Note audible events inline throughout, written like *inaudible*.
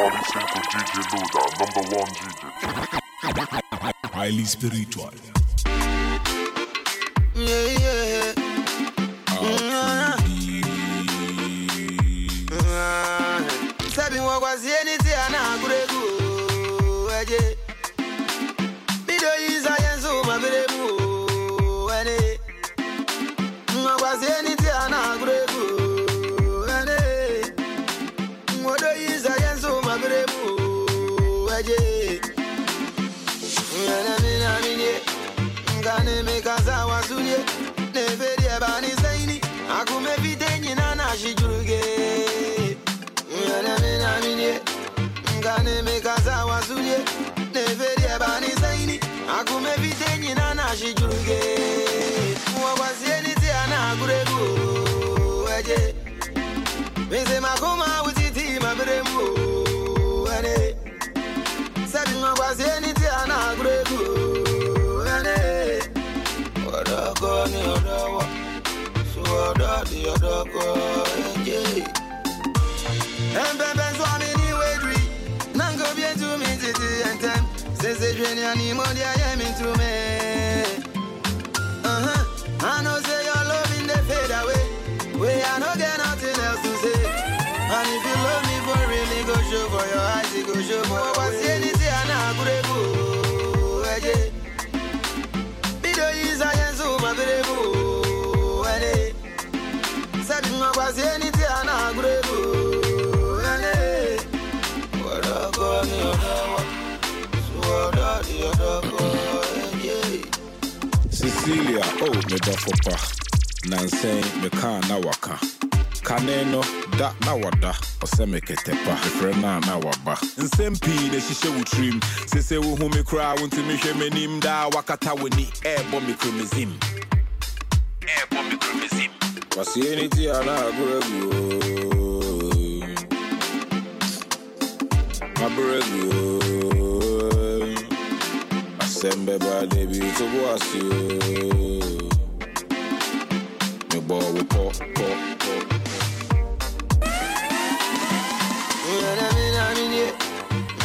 are listening to DJ Louda, number one DJ. Highly spiritual. Yeah, yeah. Nkane mi kasa wa sunye. N'eferi ẹba ni sẹ́yìn ni. Akume fite nyina na shi juruge. Yana mina minie Ngane me kaza wasunye Neferi Odoko ni odowo Su odo di odoko Eje Empempe swami ni wedri Nango bien to me titi entem Sese jweni animo dia ye me to me. Uh-huh. I know say your loving they fade away. We I no get nothing else to say. And if you love me for real me go show for your eyes it go show for your Wasi Cecilia, oh, me dɔfo pa. Me kaa na waka. Kane no, da na wada. Ɔsɛ me kɛtɛ pa. Mefrɛ na na waba. Nsɛm pii na hyehyɛ wo tirim. Sese wo hu me koraa, wontumi hwɛ m'anim daa wakata w'ani. Ɛɛbɔ me kuromizim. Ɛɛbɔ me agorɔ agu o. Mabere agu o. Asɛm bɛba da bi to bo ase o. Mebɔ wo pɔ pɔ pɔ. Yana mina minie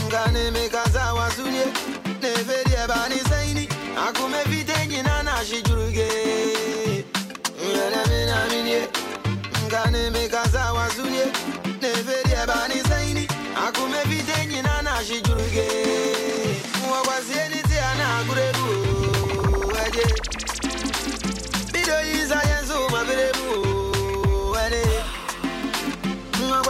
Ngane me kaza wasunye Neferi eba ni zaini Akume vite nyina na shijuruge Yana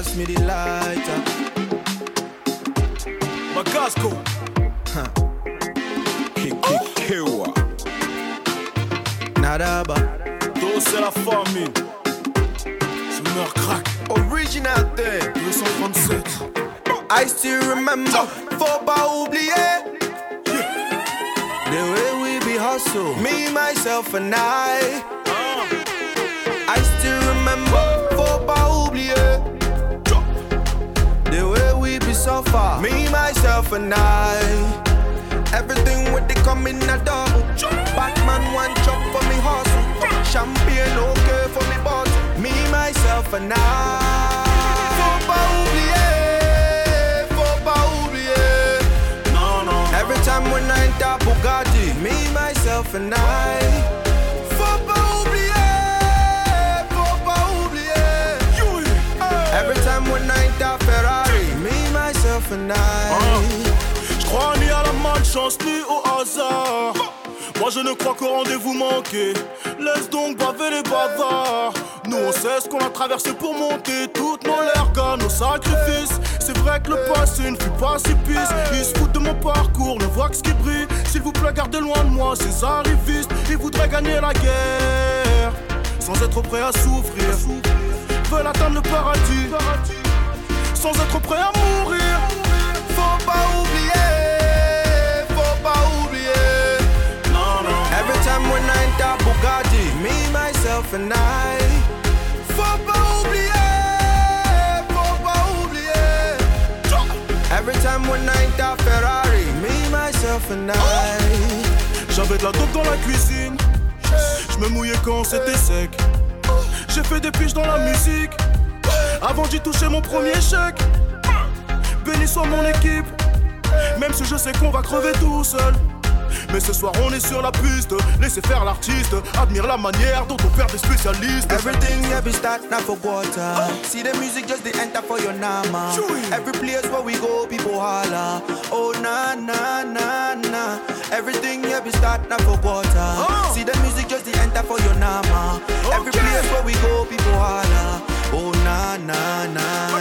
Pass me the lighter. Magasco. Kewa. Nadaba. Dos c'est la famine. Je meurs crack. Original thing. 237. I still remember. Faut pas oublier. The way we be hustle. Me, myself, and I. Uh. I still remember. Be suffer. Me, myself, and I. Everything with the coming a double. Batman one chop for me hustle. Champagne okay for me bottle. Me, myself, and I. Faut pas oublier. Faut pas oublier. Non, non. Every time when I enter Bugatti, me, myself, and I. Faut pas oublier. Faut pas oublier. Every time when I enter Ferrari, Ah. Je crois ni à la malchance ni au hasard. Moi je ne crois qu'au rendez-vous manqué. Laisse donc baver les bavards. Nous on sait ce qu'on a traversé pour monter. Toutes nos largas, nos sacrifices. C'est vrai que le passé ne fut pas si pisse. Ils se foutent de mon parcours, ne voient que ce qui brille. S'il vous plaît, gardez loin de moi ces arrivistes. Ils voudraient gagner la guerre sans être prêts à souffrir. Veulent atteindre le paradis sans être prêts à mourir and I. Faut pas oublier, faut pas oublier. Every time when I hit Ferrari, me, myself and I. J'avais de la dope dans la cuisine. Je me mouillais quand c'était sec. J'ai fait des piges dans la musique. Avant d'y toucher mon premier chèque. Béni soit mon équipe. Même si je sais qu'on va crever tout seul. Mais ce soir on est sur la piste, laissez faire l'artiste, admire la manière dont on perd des spécialistes. Everything, every start, now for water. Oh. See the music, just the enter for your nama. Every place where we go, people holla. Oh na na na na. Everything, every start, now for water. Oh. See the music, just the enter for your nama. Every place where we go, people holla. Oh na na na.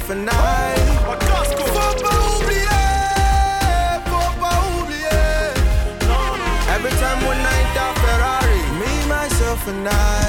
for night. Faut pas oublier, faut pas oublier. Every time when I die Ferrari, me, myself and I.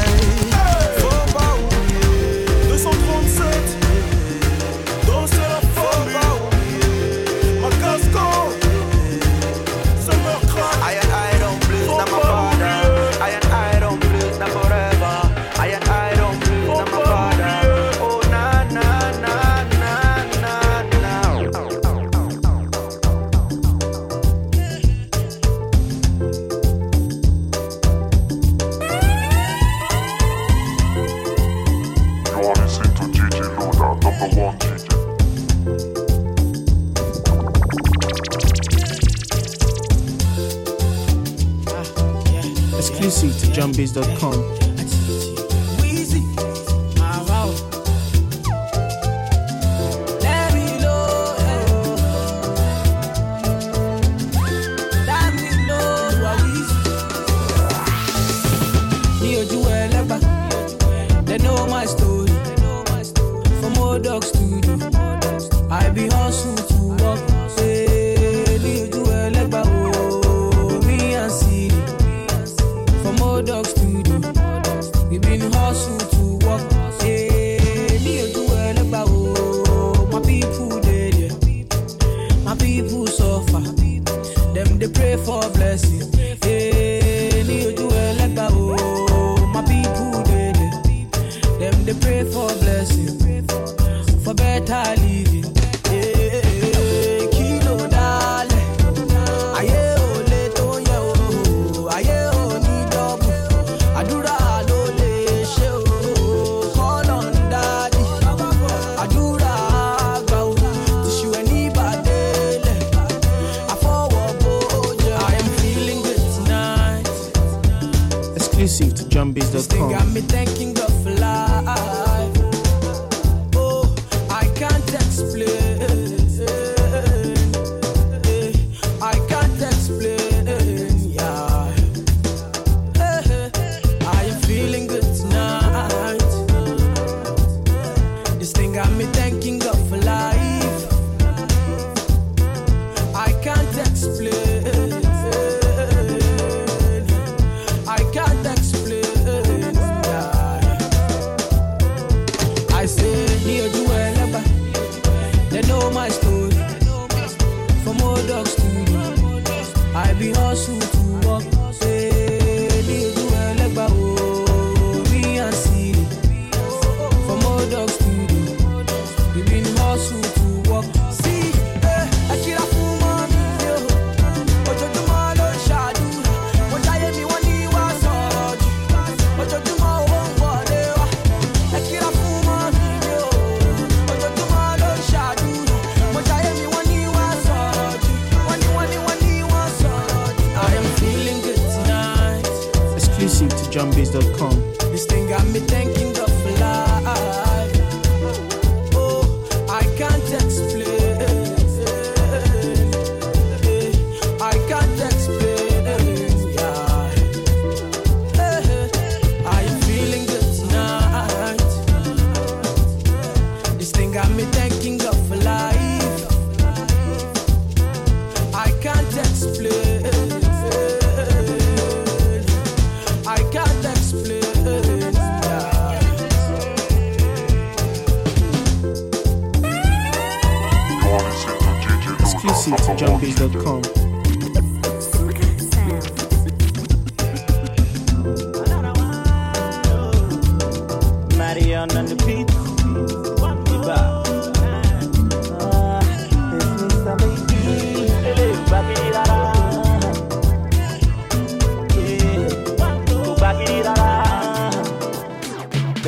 exclusive to JamBiz.com.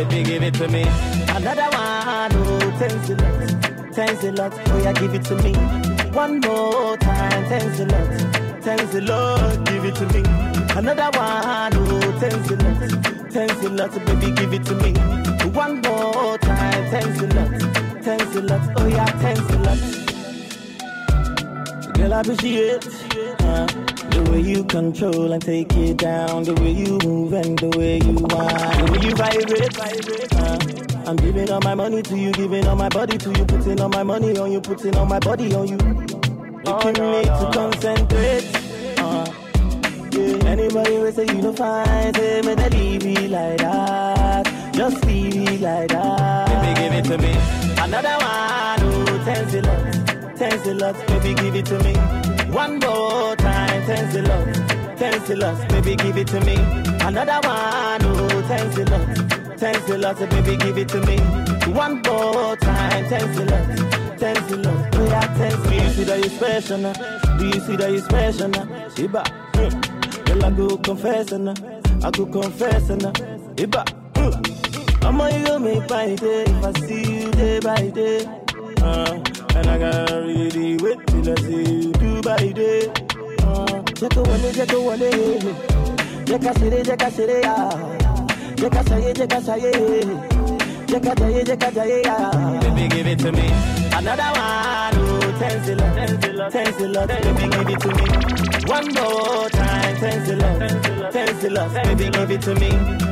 Baby, give it to me. Another one, oh, thanks a lot. Thanks a lot. Oh, yeah, give it to me. One more time, thanks a lot. Thanks a lot, give it to me. Another one, oh, thanks a lot. Thanks a lot, baby, give it to me. One more time, thanks a lot. Thanks a lot, oh yeah, thanks a lot. Girl, I appreciate uh, the way you control and take it down, the way you move and the way you whine, the way you vibrate. uh, I'm giving all my money to you, giving all my body to you, putting all my money on you, putting all my body on you. Making me to concentrate. Uh, yeah. Anybody will say you don't find, say me they leave me like that. Just leave me like that. Baby, give it to me. Another one, oh, thanks a lot. Thanks a lot, baby, give it to me. One more time, thanks a lot. Thanks a lot, baby, give it to me. Another one, oh, thanks a lot. Thanks a lot, baby, give it to me. One more time, thanks a lot. Thanks a lot, oh yeah, thanks. Do you see that you special now? Do you see that you special now? Iba, mm. Girl, I go confess now. I go confess now. Iba, mm. I'm on you make by day if I see you day by day. Uh, and I gotta really wait till I see you do by day. Uh, check a one, check a one, check a city, check a city. Check a say, check a say, check a say, check a yeah. Baby, give it to me. Another one, oh, thanks a lot, thanks a lot, thanks a lot, baby, give it to me. One more time, thanks a lot, thanks a lot, baby, give it to me.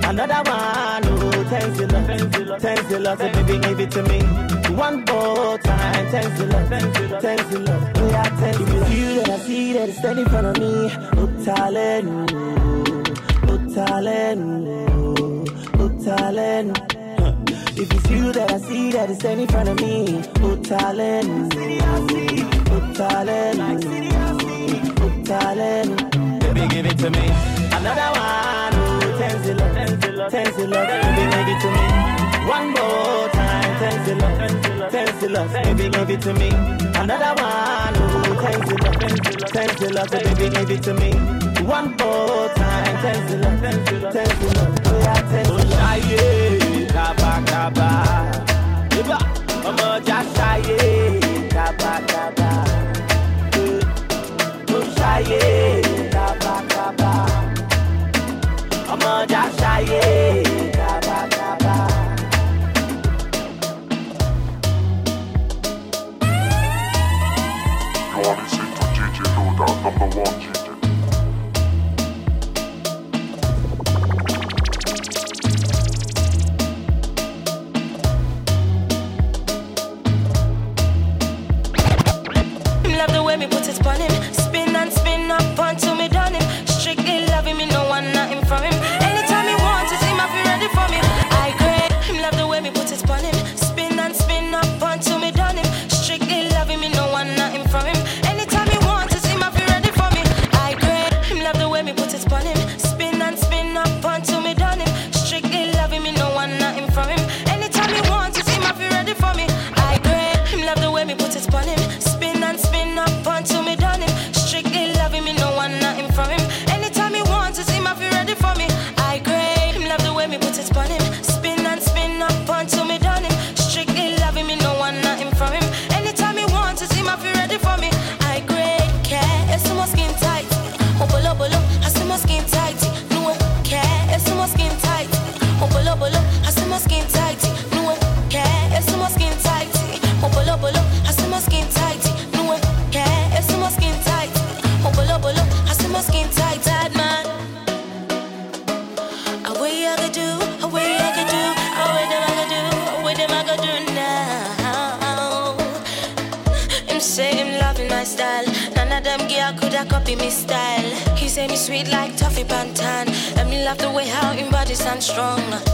Another one, oh, thanks a lot, thanks a lot, baby, give it to me. One more time, thanks a lot, thanks a lot, oh yeah, thanks a lot. If you that I see that is standing in front of me, oh talent, oh. If it's you that I see that is standing in front of me, oh talent, oh talent, oh talent. Baby, give it to me. Another one, oh, thanks a lot, thanks lot, baby, give it to me. One more thanks a lot, thanks baby, give it to me. Another one, oh, thanks a thanks baby, give it to me. One more time, thanks a lot, thanks a lot, oh yeah, thanks a lot. Kábàkábà, ibà ọmọ ọjà Louda, number him body stand strong.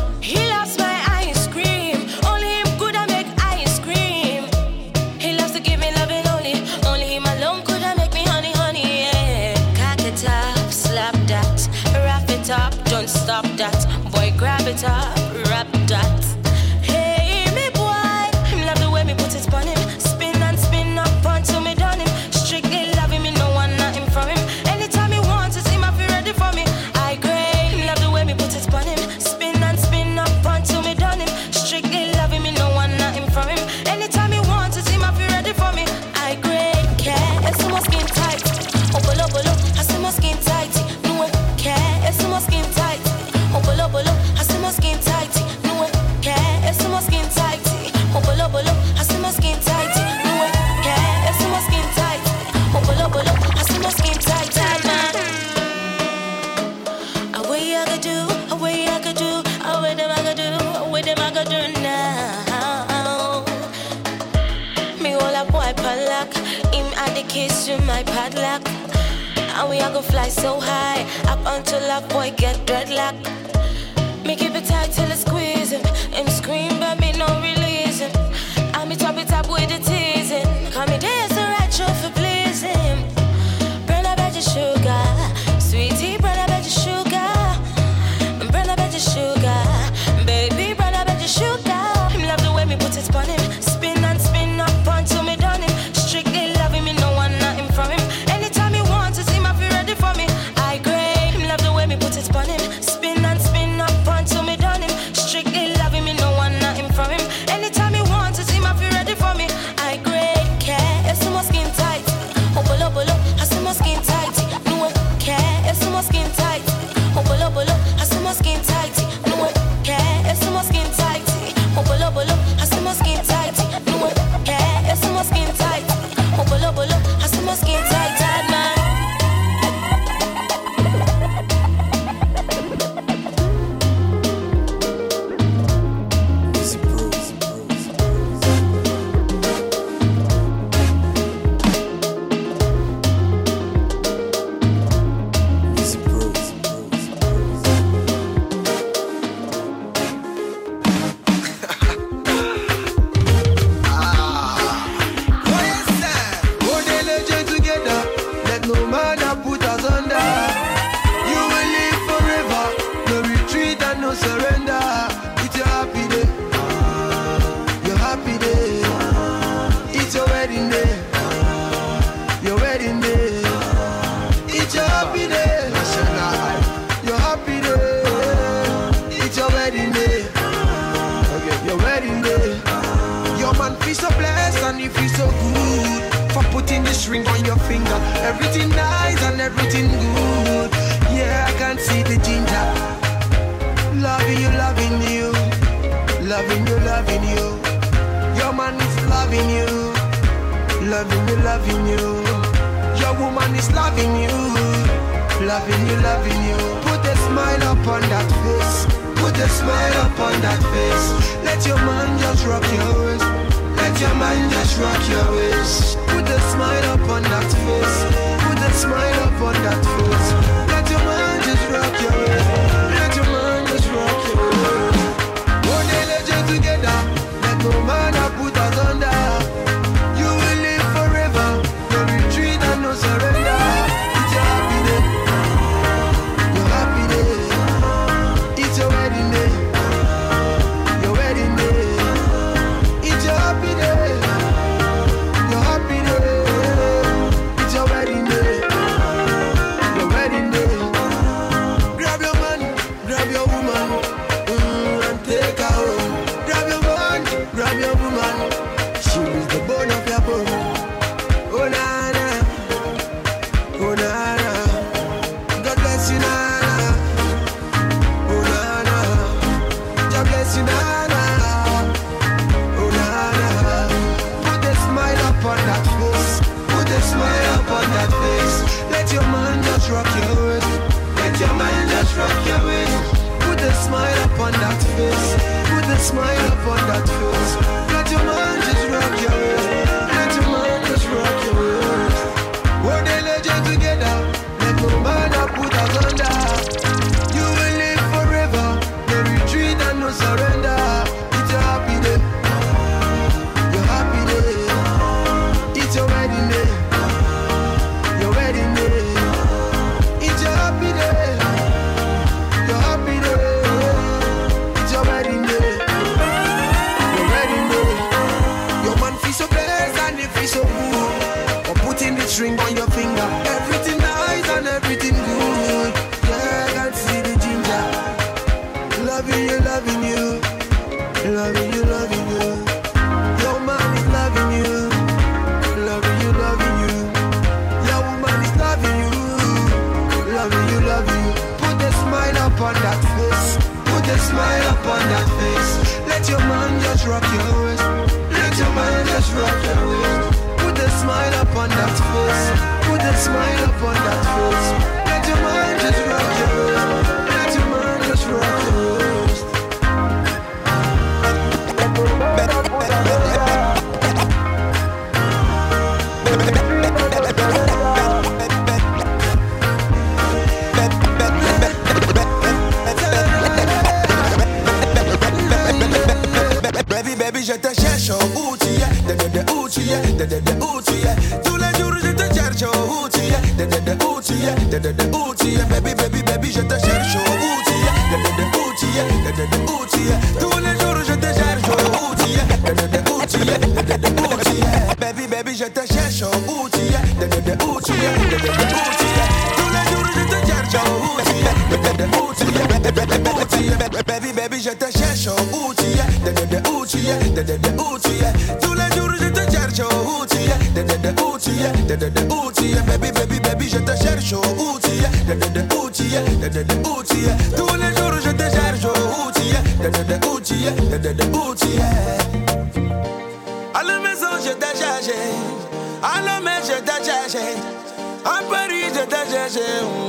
G1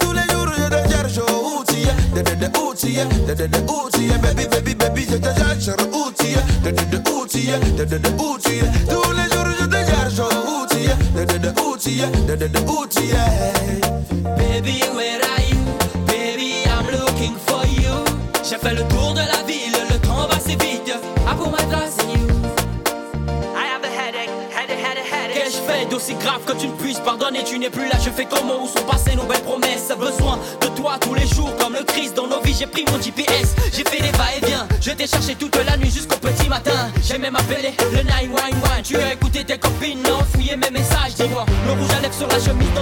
Tous les jours je te de de de de de de baby baby baby je te de de de de. Tous les jours je te de de de de. Baby where are you? Baby I'm looking for you. J'ai fait le tour de la ville, le temps va si vite. I in you. Have a headache, headache, headache. D'aussi grave que tu ne puisses pardonner? Tu n'es plus là, je fais comment? Où sont passés nos GPS, j'ai fait des va-et-vient. Je t'ai cherché toute la nuit jusqu'au petit matin. J'ai même appelé le 911. Tu as écouté tes copines, non, fouillé mes messages, dis-moi. Le rouge à lèvres sur la chemise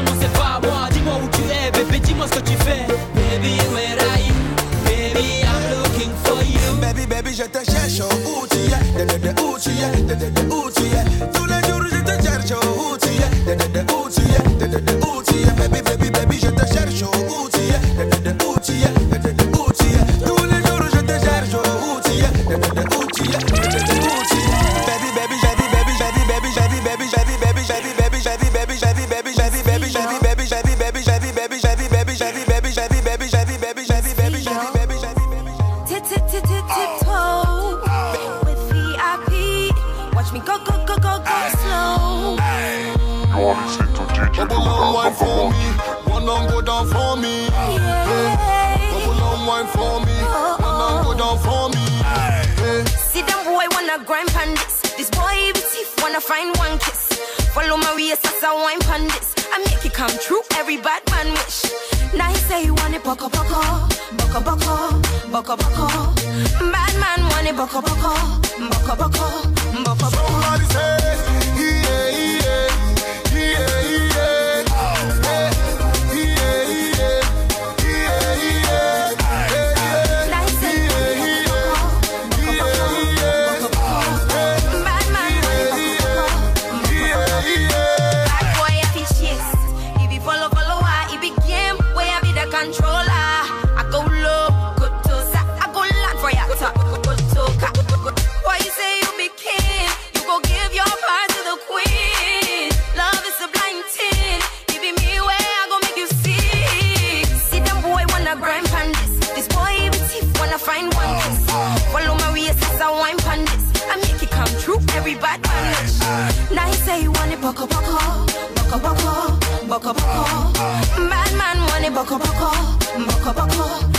say you want it boko boko, boko boko, boko boko. Bad man want it boko boko, boko boko, boko boko. Somebody say. boko boko. Bad man money boko boko, boko boko.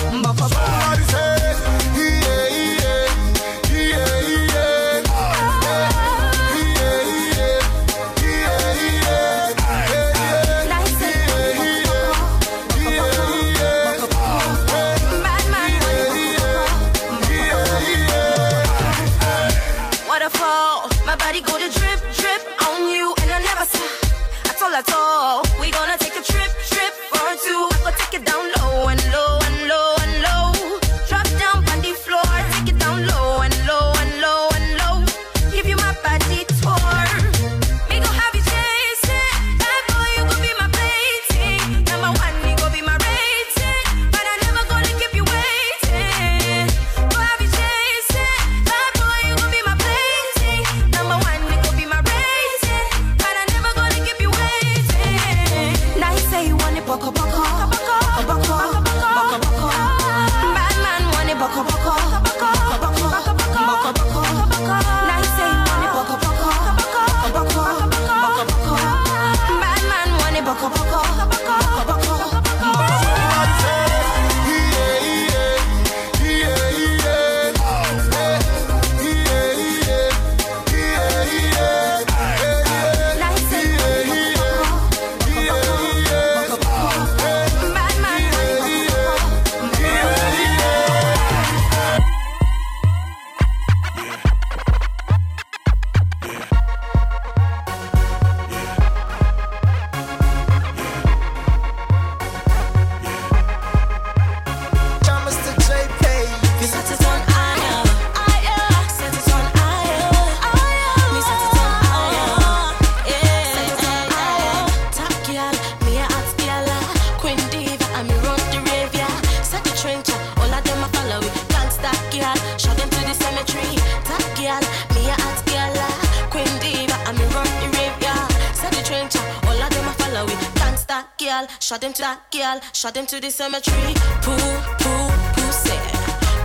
Shot them to the cemetery. Poo, poo, pussy.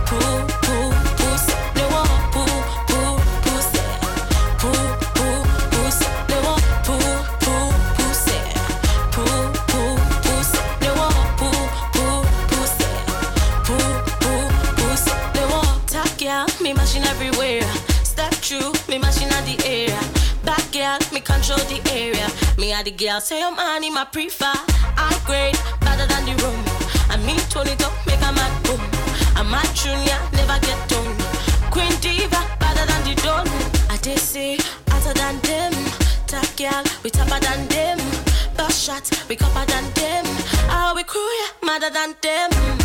Poo, poo, pussy. They want poo, poo, pussy. Poo, poo, pussy. They want poo, poo, pussy. Poo, poo, pussy. They want poo, poo, pussy. Poo, poo, pussy. They want top girl, me machine everywhere. Step through, me machine at the area. Back girl, me control the area. Me and the girl say I'm on in my prefer. I grade better than the room. I mean it up, make a mad boom. I'm a junior, never get done. Queen diva, better than the done. I did say hotter than them. Top girl, we tougher than them. Bust shot, we copper than them. Ah, we crew, yeah, madder than them.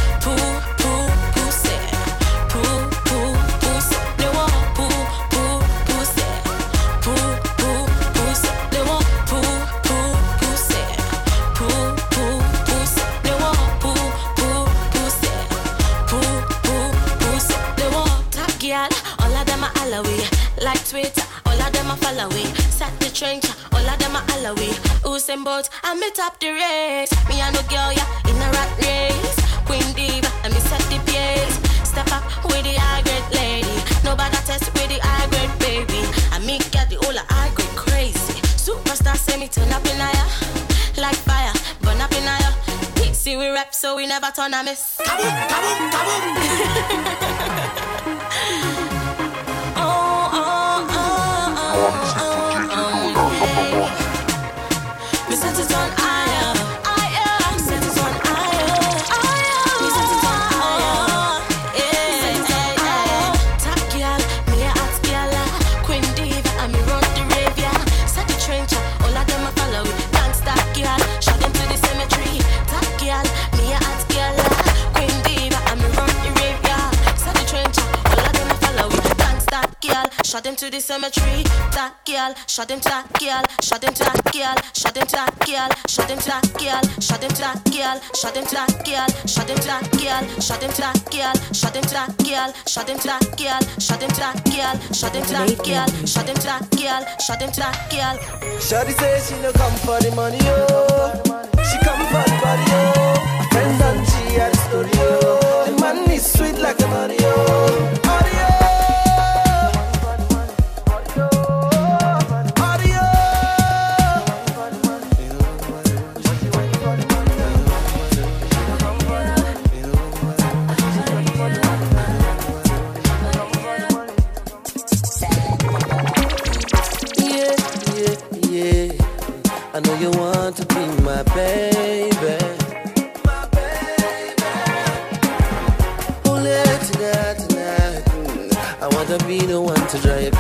Are. Set the trench, all of them are Alawi. Usain Bolt, I me top the race. Me and no girl, yeah, in a rat race. Queen diva, and me set the pace. Step up with the high grade lady. Nobody test with the high grade baby. I me get the whole of high grade crazy. Superstar say me turn up in higher. Like fire, burn up in higher. See we rap so we never turn a miss. Kaboom, kaboom, kaboom. *laughs* wrong. These people can't do it. I'm number one. Shot them to the cemetery. That girl, shot them to that girl, shot them to that girl, shot them to that girl, shot them to that girl, shot them to that girl, shot them to that girl, shot them to that girl, shot them to that girl, shot them to that girl, shot them to that girl, shot them to that girl, shot them to that girl, shot them to that girl, shot them to that girl. Shawty say she no come for the money, oh. She come for the body, oh. Friends and she had the oh. The is sweet like the money,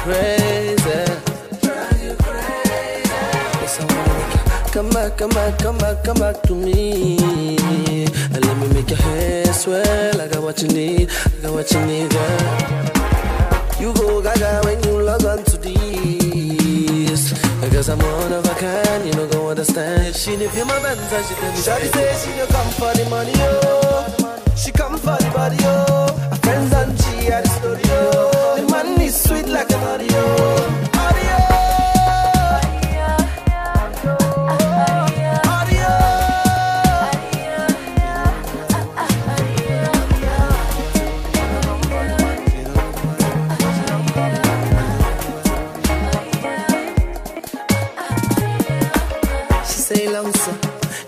crazy. Drive you crazy. Yes, I wanna make you come back, come back, come back, come back to me. And let me make your hair swell. I got what you need, I got what you need, girl. You go gaga when you log on to this. Because I'm one of a kind, you know go understand. She didn't feel my bands and she tell me. Shawty say she no come for the money, oh. She come for the body, oh. Her friends and she had the oh. The man is sweet like an audio.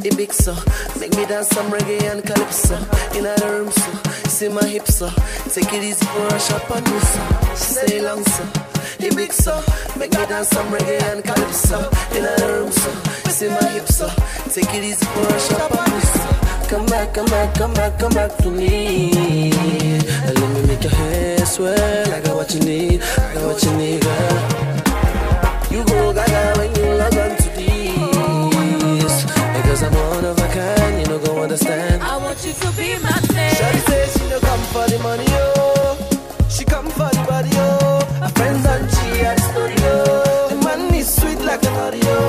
The big so. Make me dance some reggae and calypso. In other room so. See my hips, so. Take it easy for a shop on me, so. Stay long, so. The big so. Make me dance some reggae and calypso. In the room, so. See my hips, so. Take it easy for a shop on me, so. Come back, come back, come back, come back to me. And let me make your hair swell. I got what you need, I got what you need, girl. You go gaga when you log on to this. Because I'm one of a kind, know, go understand. I want you to be my man. Shawty says she no come for the money, oh. She come for the body, oh. Her friends and she at the studio. The man is sweet like an. Audio.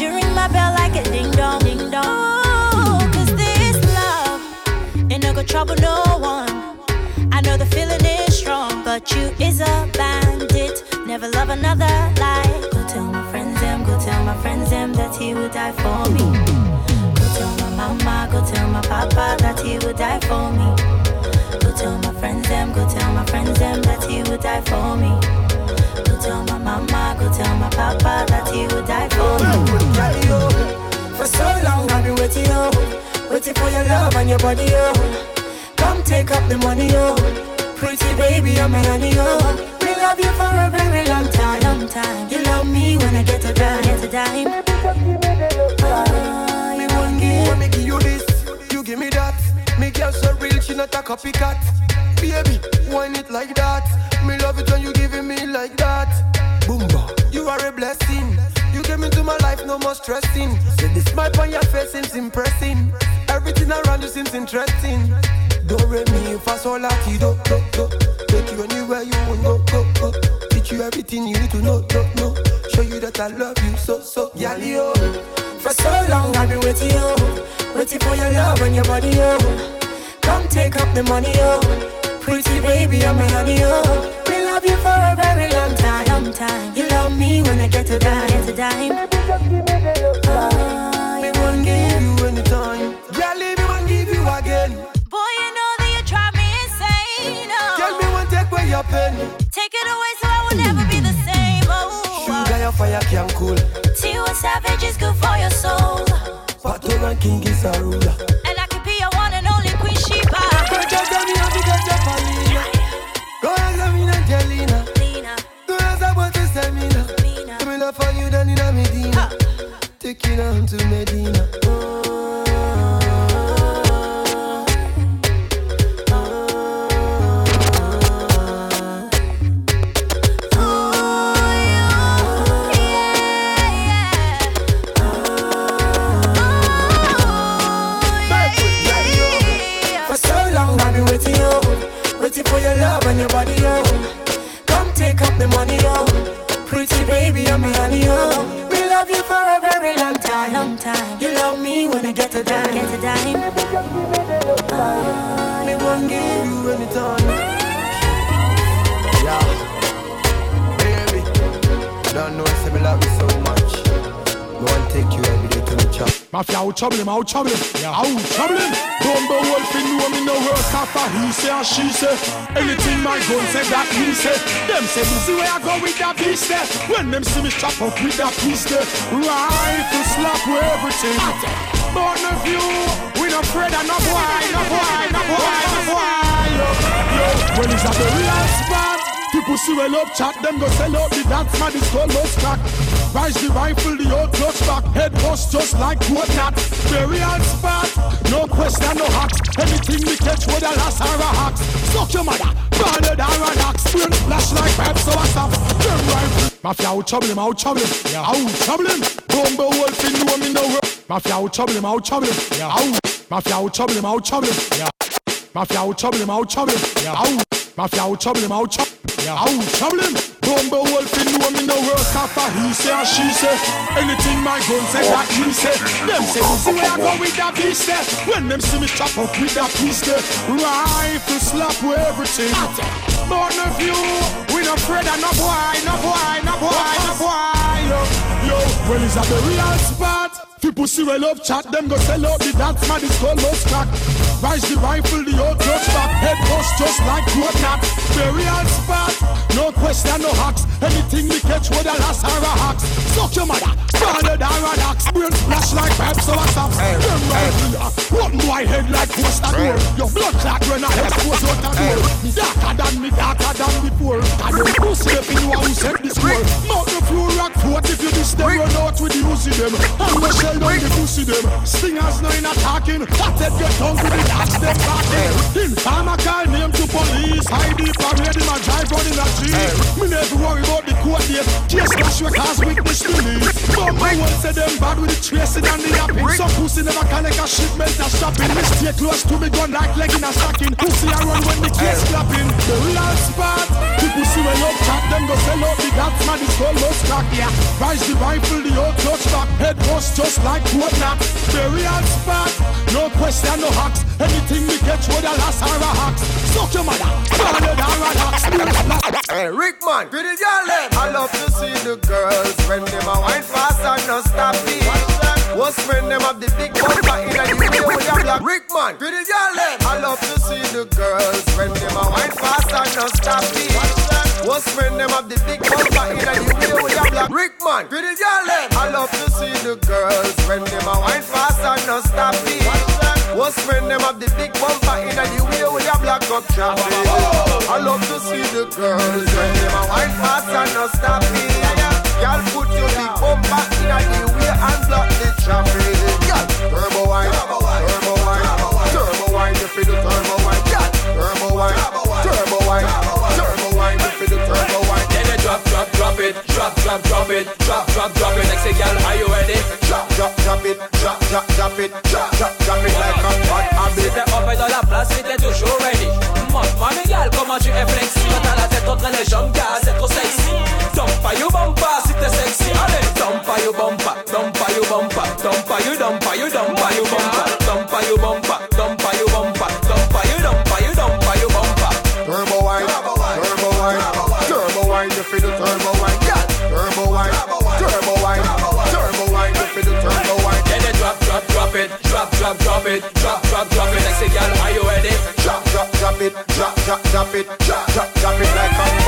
You ring my bell like a ding dong, ding dong. Oh, cause this love ain't no go trouble no one. I know the feeling is strong, but you is a bandit. Never love another like. Go tell my friends them, go tell my friends them that he would die for me. Go tell my mama, go tell my papa that he would die for me. Go tell my friends them, go tell my friends them that he would die for me. Tell my mama, go tell my papa that he would die for me. For so long I've been waiting, yo. Waiting for your love and your body, yo. Come take up the money, yo. Pretty baby, I'm a honey, yo. We love you for a very long time. Long time. You love me when I get a dime. Get a dime. Me one give. When me give you this, you give me that. Me girl so real, she not a copycat. Baby, wine it like that. Me love it when you giving me like that. Boomba, you are a blessing. You came into my life, no more stressing. Say the smile on your face seems impressing. Everything around you seems interesting. Do re mi fa sol la ti do do do. Take you anywhere you want go go go. Teach you everything you need to know know know. Show you that I love you so so, yeah yo. For so long I've been waiting yo, waiting for your love and your body yo. Come take up the money yo. Pretty baby, I'm a honey yo. Ranking how trouble him, how trouble him, how trouble. Don't be wolf in know me no work after he say and she say. Anything my gun say that he say. Them say see where I go with that beast there. When them see me chop up with that piece there. Rifle slap with everything. Born of you, we no afraid of no boy, no boy, no boy, no boy. yo, yo. When it's at the real spot. People see well up chat, them go sell out the dance man, it's called most crack. Rise the rifle, the old clutch back, head bust just like coconut. Burial spot, no question, no hacks. Anything we catch with a last or a hacks. Suck your mother, ballad or an axe. Brain flash like pipes, so I stop. Them rifle. Mafia out trouble him, out trouble him, yeah. out trouble him. Rumble wolf in know me no Mafia out trouble him, out trouble him, yeah. out. Mafia out trouble him, out trouble him, yeah. Mafia out trouble him, out trouble him, yeah. out. Mafia out trouble him, out trouble yeah. Out trouble him. Rumble wolf in know me no work after he say and she say. Anything my gun say that he say. Them say you see where I go with that beast there. When them see me chop up with that piece there. Rifle slap with everything. Born of you, we no afraid of no boy, no boy, no boy, no boy. Yo, yo, well is that the real spot? People see well love chat, them go sell out the dance man, it's called most crack. Rise the rifle, the old clutch back, head bust just like coconut. Burial spot, no question, no hacks. Anything we catch with a last or a hacks. Suck your mother, started or an axe. Brain flash like pipes, so I stop. Them rifle, one boy head like poster door. Your blood clot when I head goes out the door. Me darker than me, darker than before. I don't pussy in you who set this war. Mount the floor, rock foot if you them run out with the pussy them. I'm not Tell down the pussy them. Stingers no in attacking. That head get down to the dash them talking. Informer call name to police. Hide the parade him a drive round in a jeep. Me never worry about the court date. Case crash cause witness to me. But my one say them bad with the tracing and the yapping. Some pussy never connect a shipment a shopping. Me stay close to me gun like leg in a stocking. Pussy I run when the case clapping. The real spot. The pussy when up chat them go the guts man is almost crack. Yeah. Rise the rifle the old touch back. Head bust just like whatnot. Burial spot, no question, no hacks. Anything we catch with a last or a hacks. Suck your mother, ballad or an axe. Hey, Rickman, pretty girl, them. I love to see the girls when them a wine fast and no stop it. What's when them have the big bumper in the video with a black Rickman, pretty girl, them. I love to see the girls when them a wine fast and no stop it. What's when them have the big bumper in the video with a black Rickman, pretty girl, them. I love to see the girls when them a wine fast and no stop it. What's when them have the big bumper in the video with a black up traffic. I love to see the girls when them a wine fast and no stop it. Girl, put your big bumper in the way and block the traffic. Turbo wine, turbo wine, turbo wine, feel the turbo wine. Turbo wine, turbo wine, turbo you the turbo wine. Then you drop, drop, drop it, drop, drop, drop it, drop, drop, drop it. Next girl, are you ready? Drop, drop, drop it, drop, drop, drop it, drop, drop, drop it like a hot habit. C'était up et dans la place, c'était toujours ready. Montre-moi, mes gars, comment tu es flexi. T'as la tête entre les jambes, gars, c'est trop sexy. Dumpa you bumpa, si t'es sexy. Allez, dumpa you bumpa, dumpa you bumpa, dumpa you dumpa you dumpa you bumpa, dumpa you bumpa, drop, drop, it, drop, drop, drop it. Thing, girl, are you ready? Drop, drop, drop it, drop, drop, drop it, drop, drop, drop it like a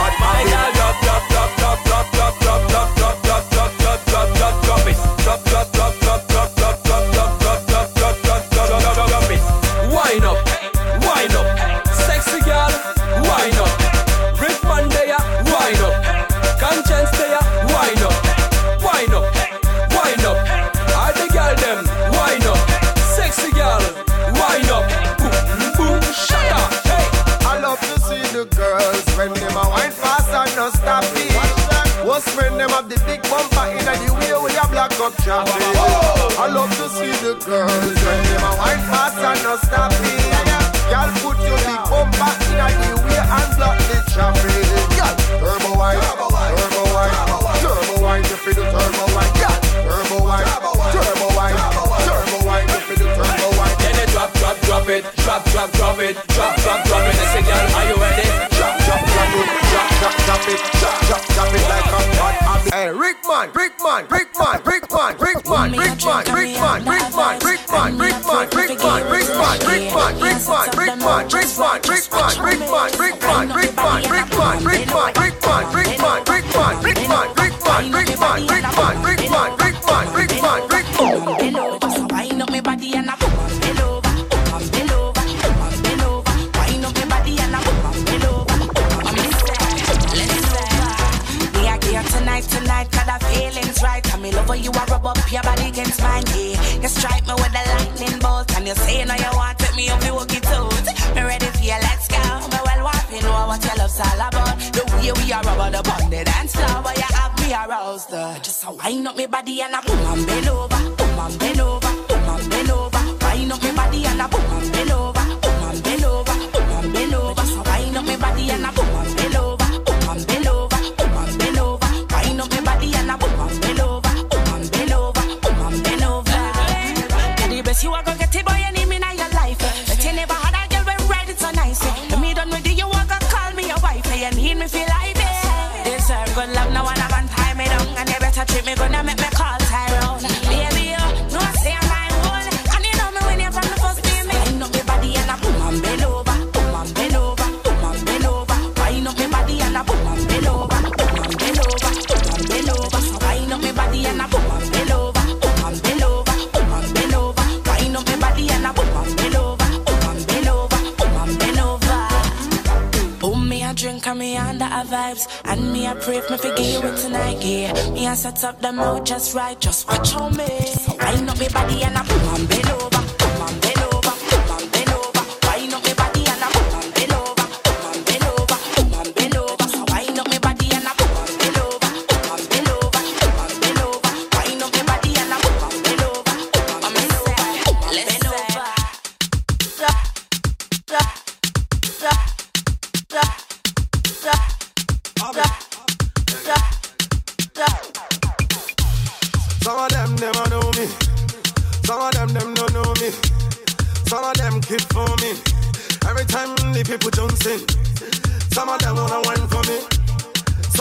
rubber the band the dance Why you have me aroused uh. Just a wind up me body and a boom and bend over Boom and bend over, boom and bend over. Wind up me body and a boom and bend over. I pray if me forgive it tonight, yeah. Me I set up the mouth just right, just watch on me. I know me body and I put on below.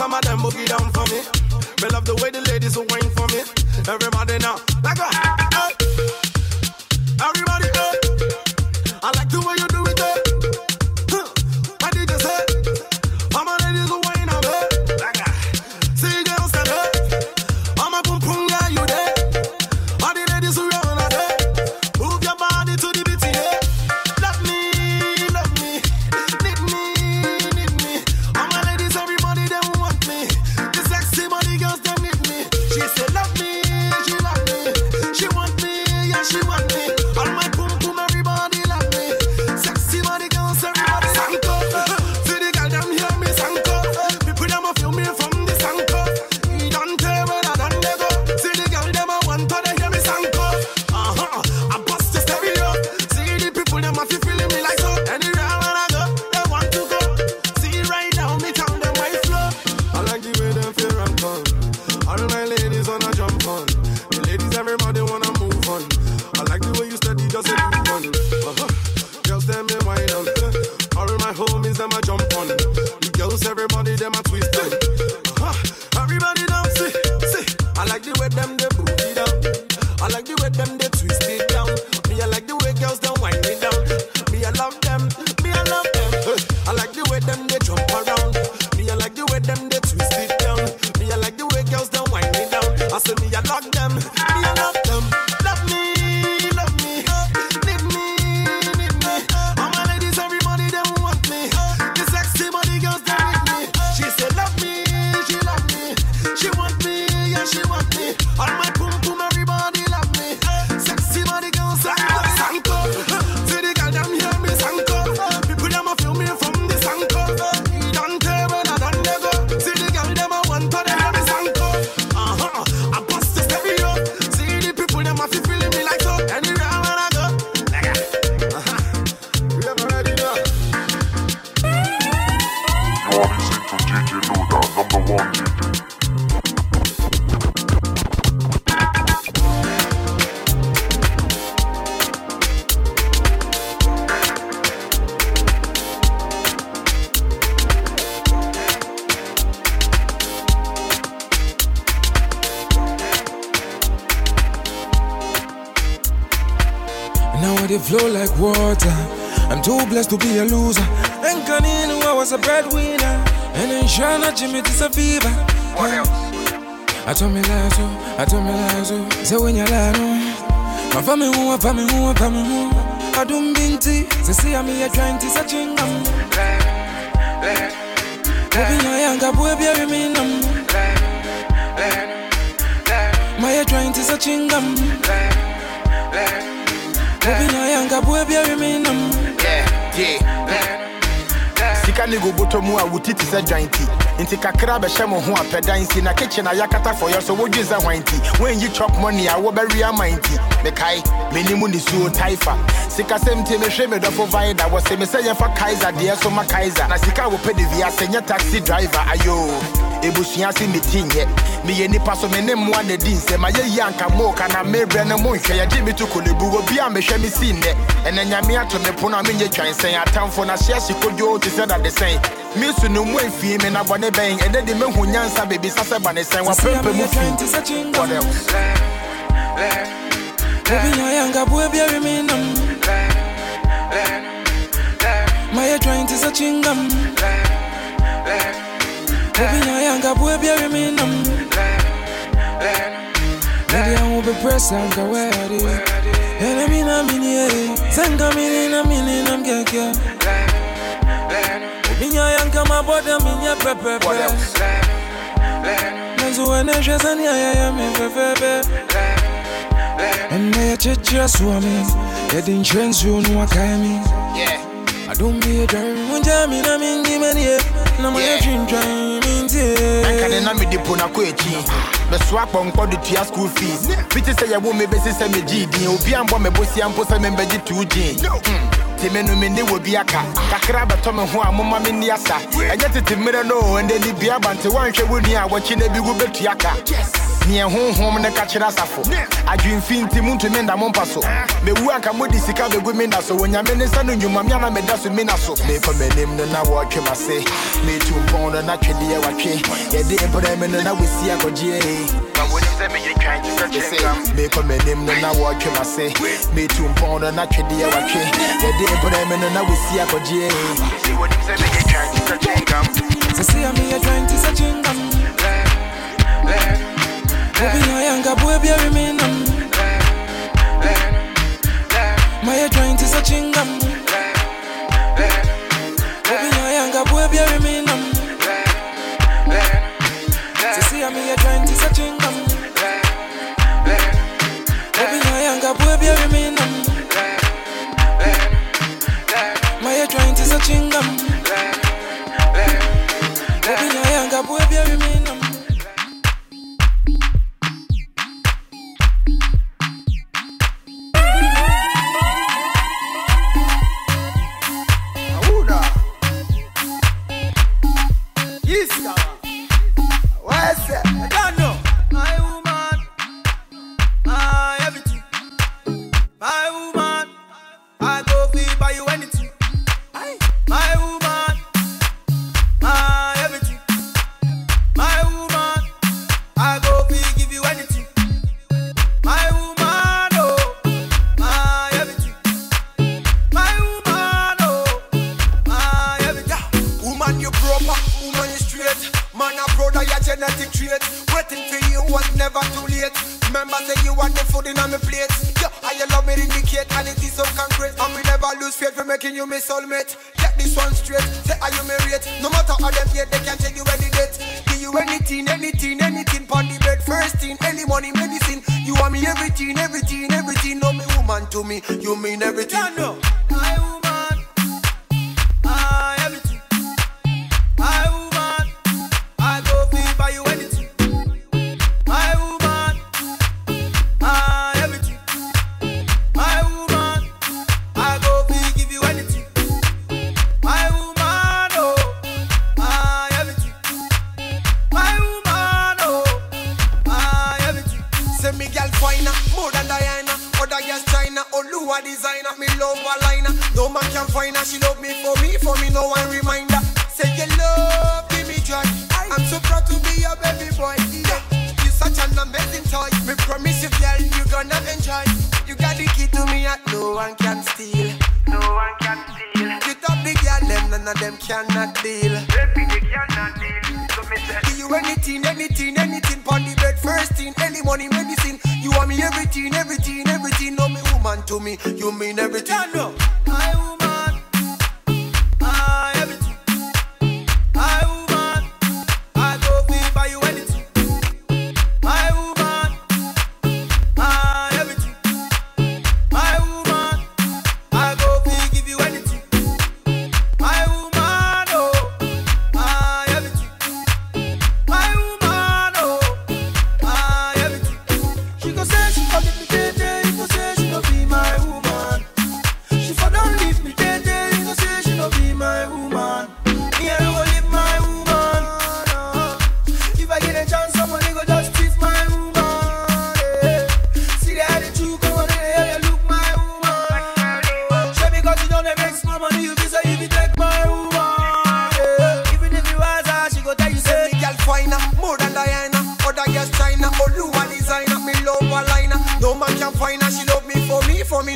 some of them boogie down for me. We love the way the ladies who wine for me. Everybody now, like a, everybody. to be a loser. And Kaninu, I was a breadwinner. And then Shana Jimmy is a fever. What else? I told me lies, oh, I told me lies, oh. Say when you lie, no. My family, who, my family, who, my family, who. I don't mean to. They say I'm here trying to search in them. Hoping your younger boy be a me num. My trying to search in them. Hoping your younger boy be a me num sika ne go bɔtɔ mu a wo ti te sɛ dwan ti nti kakra bɛhyɛ mo ho a pɛdan si na kitchen a yɛakata so wodwe sɛ hwan ti woanyi chop money a wobɛwe ama nti mekae m'anim ne suo taifa. Sikasɛm tie mehwɛ me dɔfo vida wɔse me sɛ yɛmfa kaiser deɛ so ma kaiser na sika a wɔpɛ de wiase nyɛ taxi driver ayo ebusua se metinyɛ meyɛ nipa so me ne mmoa na di nsɛm ayɛyi anka mooka na mebrɛ no monhwɛ yɛgye me to kolebu obi a mehwɛ me sii nnɛ ɛnɛ nyame ato me a menyɛ twansɛn atamfo na hyeɛ hye kodwoo te sɛ dadesɛn mesu no mu amfie me na bɔne bɛn de mehu nyansa bebisa sɛ ba ne sɛn wapɛmpɛ mu fii What else? Obi na yanga boy be remainum. My joint is a chingam. Obi na yanga boy be remainum. Maybe I won't be pressed and go where it is. And I mean, I'm in here. Sanga me in a minute, I'm getting. Obi na yanga my body, I'm in your pepper. What else? Nanzo ene shazani ya ya me fefebe. Ene ya cheche swami. Yedi insurance yo no akami. Yeah. I don't be a driver. Munja mi na mingi mani. Na ma ya dream minti. ɛnka ne na mede po na kɔ akyi bɛsoa kpɔnkɔ de school fees fiti sɛ yɛwo me bɛsi sɛ megyee din obi ambɔ mebosia mpo sɛ membɛgye too gyen te me hmm. no menne wɔ bi aka. Kakra bɛtɔ me ho a moma menni asa. Ɛnyɛ tete mmerɛ no o ɛndɛ ni bia bante. Woanhwɛ wo nua a wɔkyi na bi wo bɛtua ka neɛ honhom ne ka kyerɛ asafo adwemfi nti montumi nda mo mpa so mewu anka mode sika bɛgu me nda so onyame ne nsa no nnwuma me ana meda so mina so mekɔ m'anim no na wɔtwe m'ase metu mpɔn no na twedeɛ watwe yɛde brɛ me no na wɔsi akɔgyeɛ mekɔ m'anim no na wɔtwe m'ase metu mpɔn no na twedeɛ watwe yɛde brɛ me no na wɔsi akɔgyeɛ Sisi ya mi ya joint is a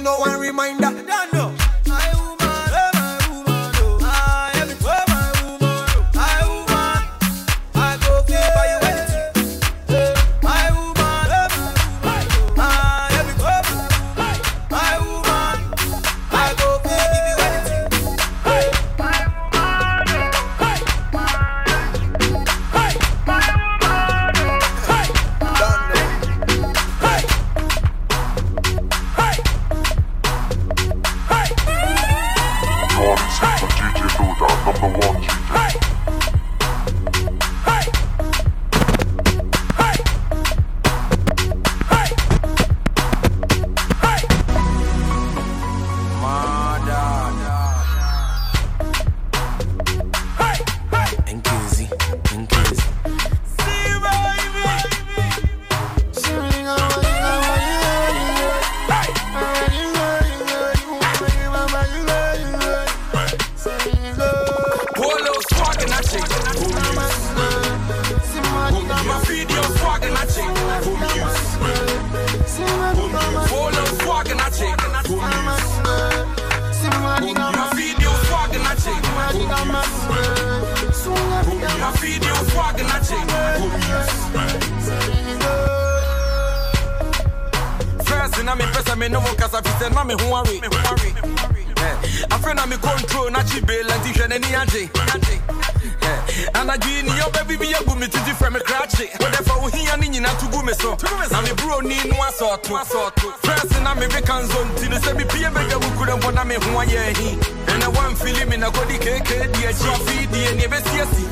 no one reminder. Me so. Me bro ni no asɔɔto. First na me be kanzo nti no sɛ me pie bɛga wukure mpo na me ho ayɛ ahi. Ɛnɛ wan fili me na kɔdi keke di akyi afi die ne ɛbɛsi asi.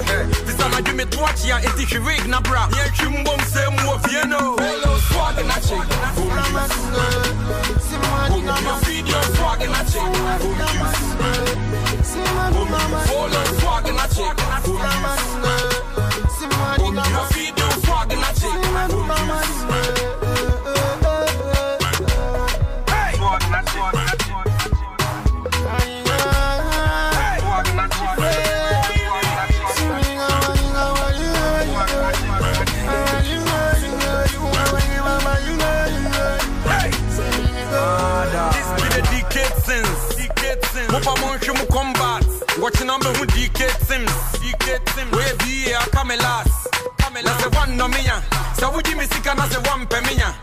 Fisa na dwi me to akyi a enti hwe wig na bra. Ne atwi mbom sɛ mu wɔ fie no. Hello swag na kye. My video swag na kye. Follow swag na kye. My Watching on me who decade sims. Decade sims. We be a come last. Come last. Say one no mia. Say we give me sika na say one pe mia.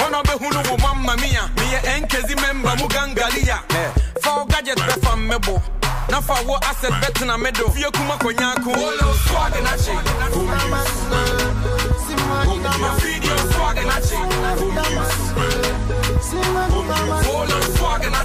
Ono be hunu wo mamma mia. Me ye enkezi member mu gangalia. Fa o gadget be fam mebo. Na fa wo asset bet na medo. Fie kuma konyako. Wolo swag na chi. My video swag na chi. Wolo swag na